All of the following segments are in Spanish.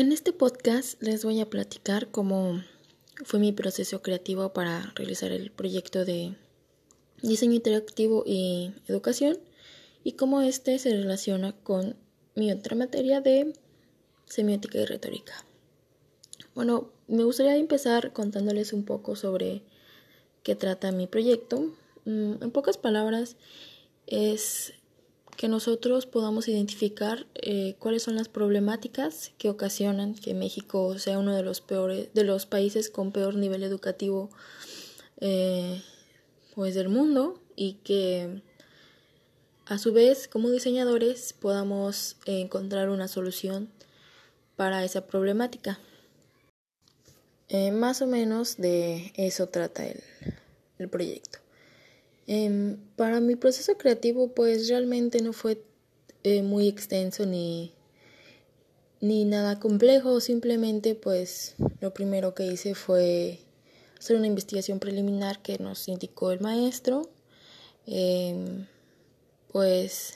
En este podcast les voy a platicar cómo fue mi proceso creativo para realizar el proyecto de diseño interactivo y educación y cómo este se relaciona con mi otra materia de semiótica y retórica. Bueno, me gustaría empezar contándoles un poco sobre qué trata mi proyecto. Mm, en pocas palabras, es que nosotros podamos identificar eh, cuáles son las problemáticas que ocasionan que México sea uno de los peores, de los países con peor nivel educativo eh, pues del mundo y que a su vez como diseñadores podamos encontrar una solución para esa problemática. Eh, más o menos de eso trata el, el proyecto. Em, para mi proceso creativo, pues realmente no fue eh, muy extenso ni, ni nada complejo, simplemente pues lo primero que hice fue hacer una investigación preliminar que nos indicó el maestro, em, pues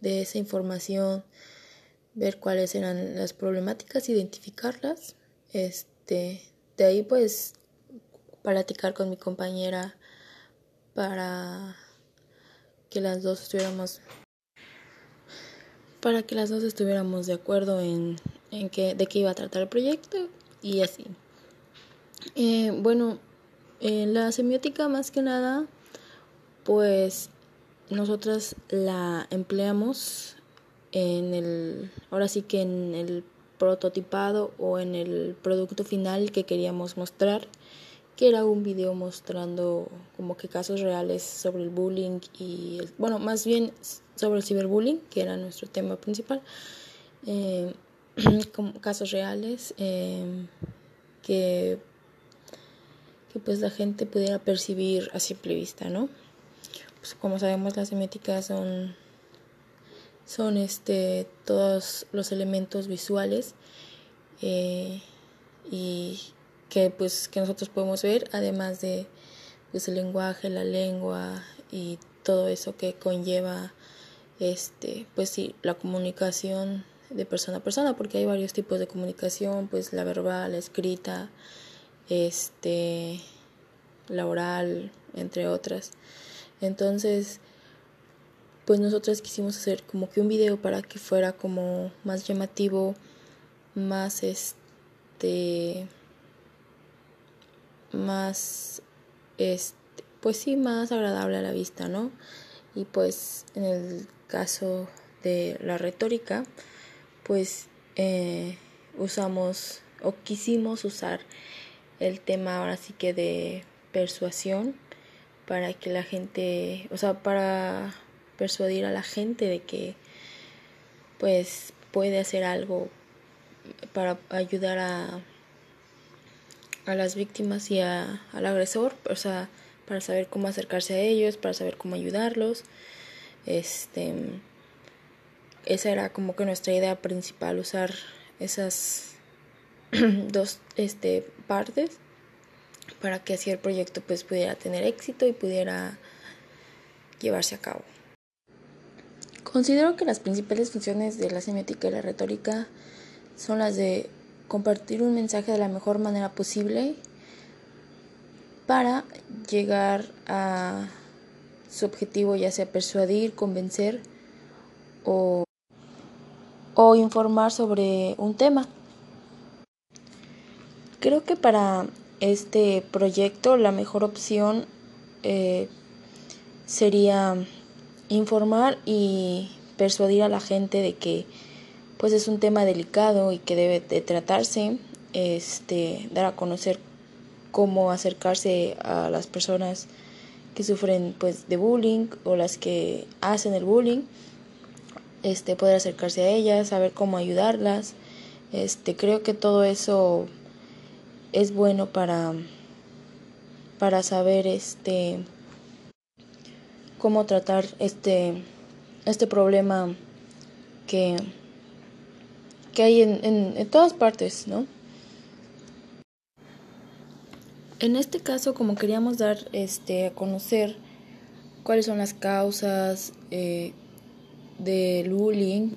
de esa información ver cuáles eran las problemáticas, identificarlas, este, de ahí pues platicar con mi compañera para que las dos estuviéramos para que las dos estuviéramos de acuerdo en, en qué, de qué iba a tratar el proyecto y así. Eh, bueno, en la semiótica más que nada, pues nosotras la empleamos en el, ahora sí que en el prototipado o en el producto final que queríamos mostrar que era un video mostrando como que casos reales sobre el bullying y, bueno, más bien sobre el ciberbullying, que era nuestro tema principal, eh, como casos reales eh, que, que pues la gente pudiera percibir a simple vista, ¿no? Pues como sabemos las semióticas son son este todos los elementos visuales eh, y que pues que nosotros podemos ver además de pues el lenguaje la lengua y todo eso que conlleva este pues sí la comunicación de persona a persona porque hay varios tipos de comunicación pues la verbal la escrita este la oral entre otras. Entonces pues nosotros quisimos hacer como que un video para que fuera como más llamativo más este más, este, pues sí, más agradable a la vista, ¿no? Y pues en el caso de la retórica, pues eh, usamos o quisimos usar el tema ahora sí que de persuasión para que la gente, o sea, para persuadir a la gente de que pues puede hacer algo para ayudar a a las víctimas y a, al agresor, o sea, para saber cómo acercarse a ellos, para saber cómo ayudarlos. Este, esa era como que nuestra idea principal, usar esas dos este, partes para que así el proyecto pues pudiera tener éxito y pudiera llevarse a cabo. Considero que las principales funciones de la semiótica y la retórica son las de compartir un mensaje de la mejor manera posible para llegar a su objetivo, ya sea persuadir, convencer o, o informar sobre un tema. Creo que para este proyecto la mejor opción eh, sería informar y persuadir a la gente de que pues es un tema delicado y que debe de tratarse, este, dar a conocer cómo acercarse a las personas que sufren pues de bullying o las que hacen el bullying, este, poder acercarse a ellas, saber cómo ayudarlas, este, creo que todo eso es bueno para, para saber este cómo tratar este, este problema que que hay en, en, todas partes, ¿no? En este caso, como queríamos dar este, a conocer cuáles son las causas eh, del bullying,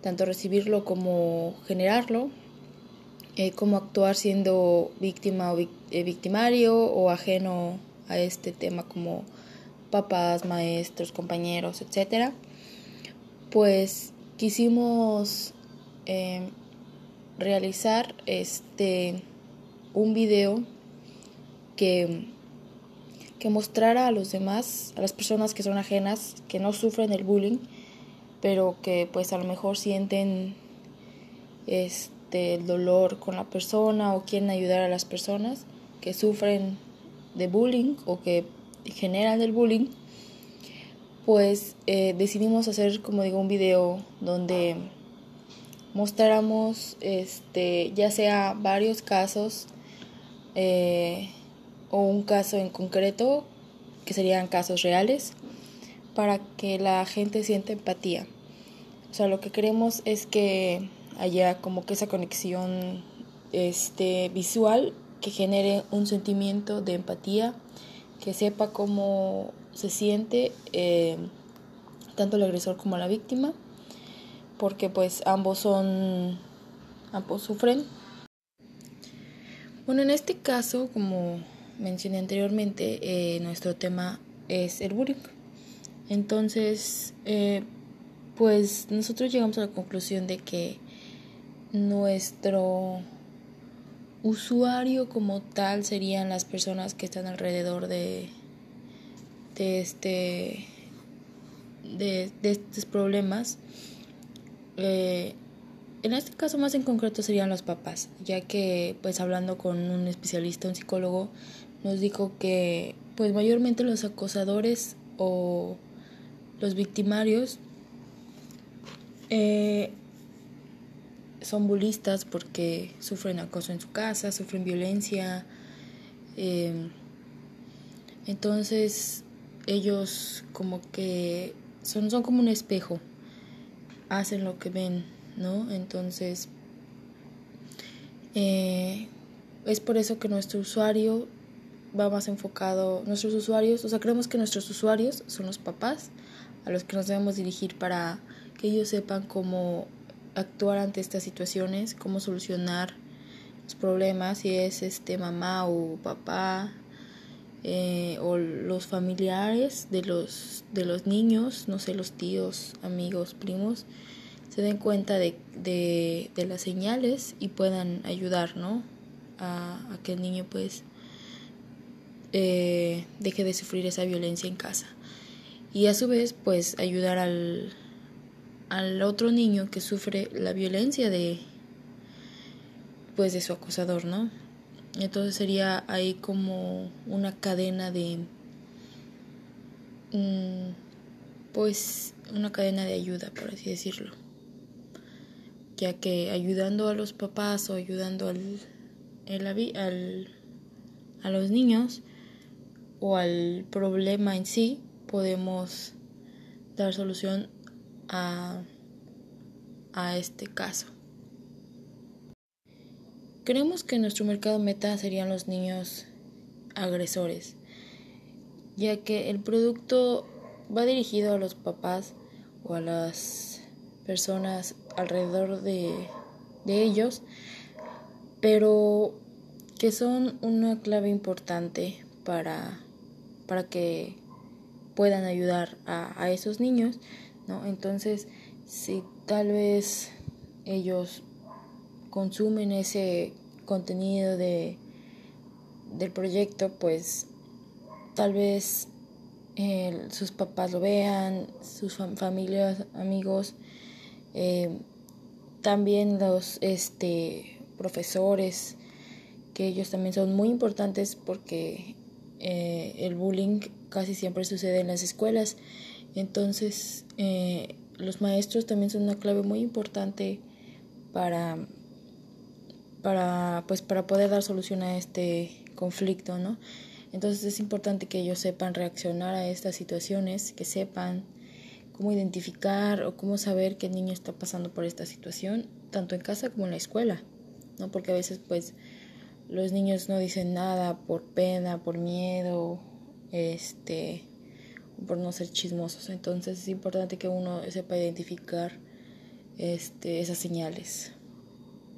tanto recibirlo como generarlo, eh, cómo actuar siendo víctima o eh, victimario o ajeno a este tema como papás, maestros, compañeros, etcétera, pues quisimos eh, realizar este un video que, que mostrara a los demás, a las personas que son ajenas, que no sufren el bullying, pero que pues a lo mejor sienten este el dolor con la persona o quieren ayudar a las personas que sufren de bullying o que generan el bullying, pues eh, decidimos hacer, como digo, un video donde mostráramos este, ya sea varios casos eh, o un caso en concreto, que serían casos reales, para que la gente sienta empatía. O sea, lo que queremos es que haya como que esa conexión este, visual que genere un sentimiento de empatía, que sepa cómo se siente eh, tanto el agresor como la víctima, porque pues ambos son, ambos sufren. Bueno, en este caso, como mencioné anteriormente, eh, nuestro tema es el bullying. Entonces, eh, pues nosotros llegamos a la conclusión de que nuestro usuario como tal serían las personas que están alrededor de, de este de, estos problemas eh, en este caso más en concreto serían los papás ya que pues hablando con un especialista un psicólogo nos dijo que pues mayormente los acosadores o los victimarios eh, son bulistas porque sufren acoso en su casa, sufren violencia. Eh, entonces ellos como que son, son como un espejo, hacen lo que ven, ¿no? Entonces eh, es por eso que nuestro usuario va más enfocado, nuestros usuarios, o sea, creemos que nuestros usuarios son los papás a los que nos debemos dirigir para que ellos sepan cómo actuar ante estas situaciones, cómo solucionar los problemas, si es este mamá o papá eh, o los familiares de los de los niños, no sé, los tíos, amigos, primos, se den cuenta de, de, las señales y puedan ayudar, ¿no? A, a que el niño pues eh, deje de sufrir esa violencia en casa. Y a su vez pues ayudar al, al otro niño que sufre la violencia de pues de su acosador, ¿no? Entonces sería ahí como una cadena de mm, pues una cadena de ayuda, por así decirlo. Ya que ayudando a los papás o ayudando al, al a los niños o al problema en sí, podemos dar solución a, a este caso. Creemos que nuestro mercado meta serían los niños agresores, ya que el producto va dirigido a los papás o a las personas alrededor de, de ellos, pero que son una clave importante para, para que puedan ayudar a, a esos niños ¿no? Entonces, si tal vez ellos consumen ese contenido de, del proyecto, pues tal vez eh, sus papás lo vean, sus familias, amigos, eh, también los este, profesores, que ellos también son muy importantes porque eh, el bullying casi siempre sucede en las escuelas. Entonces, los maestros también son una clave muy importante para, para, pues, para poder dar solución a este conflicto, ¿no? Entonces es importante que ellos sepan reaccionar a estas situaciones, que sepan cómo identificar o cómo saber que el niño está pasando por esta situación, tanto en casa como en la escuela, ¿no? Porque a veces pues los niños no dicen nada por pena, por miedo, este, por no ser chismosos. Entonces es importante que uno sepa identificar este, esas señales.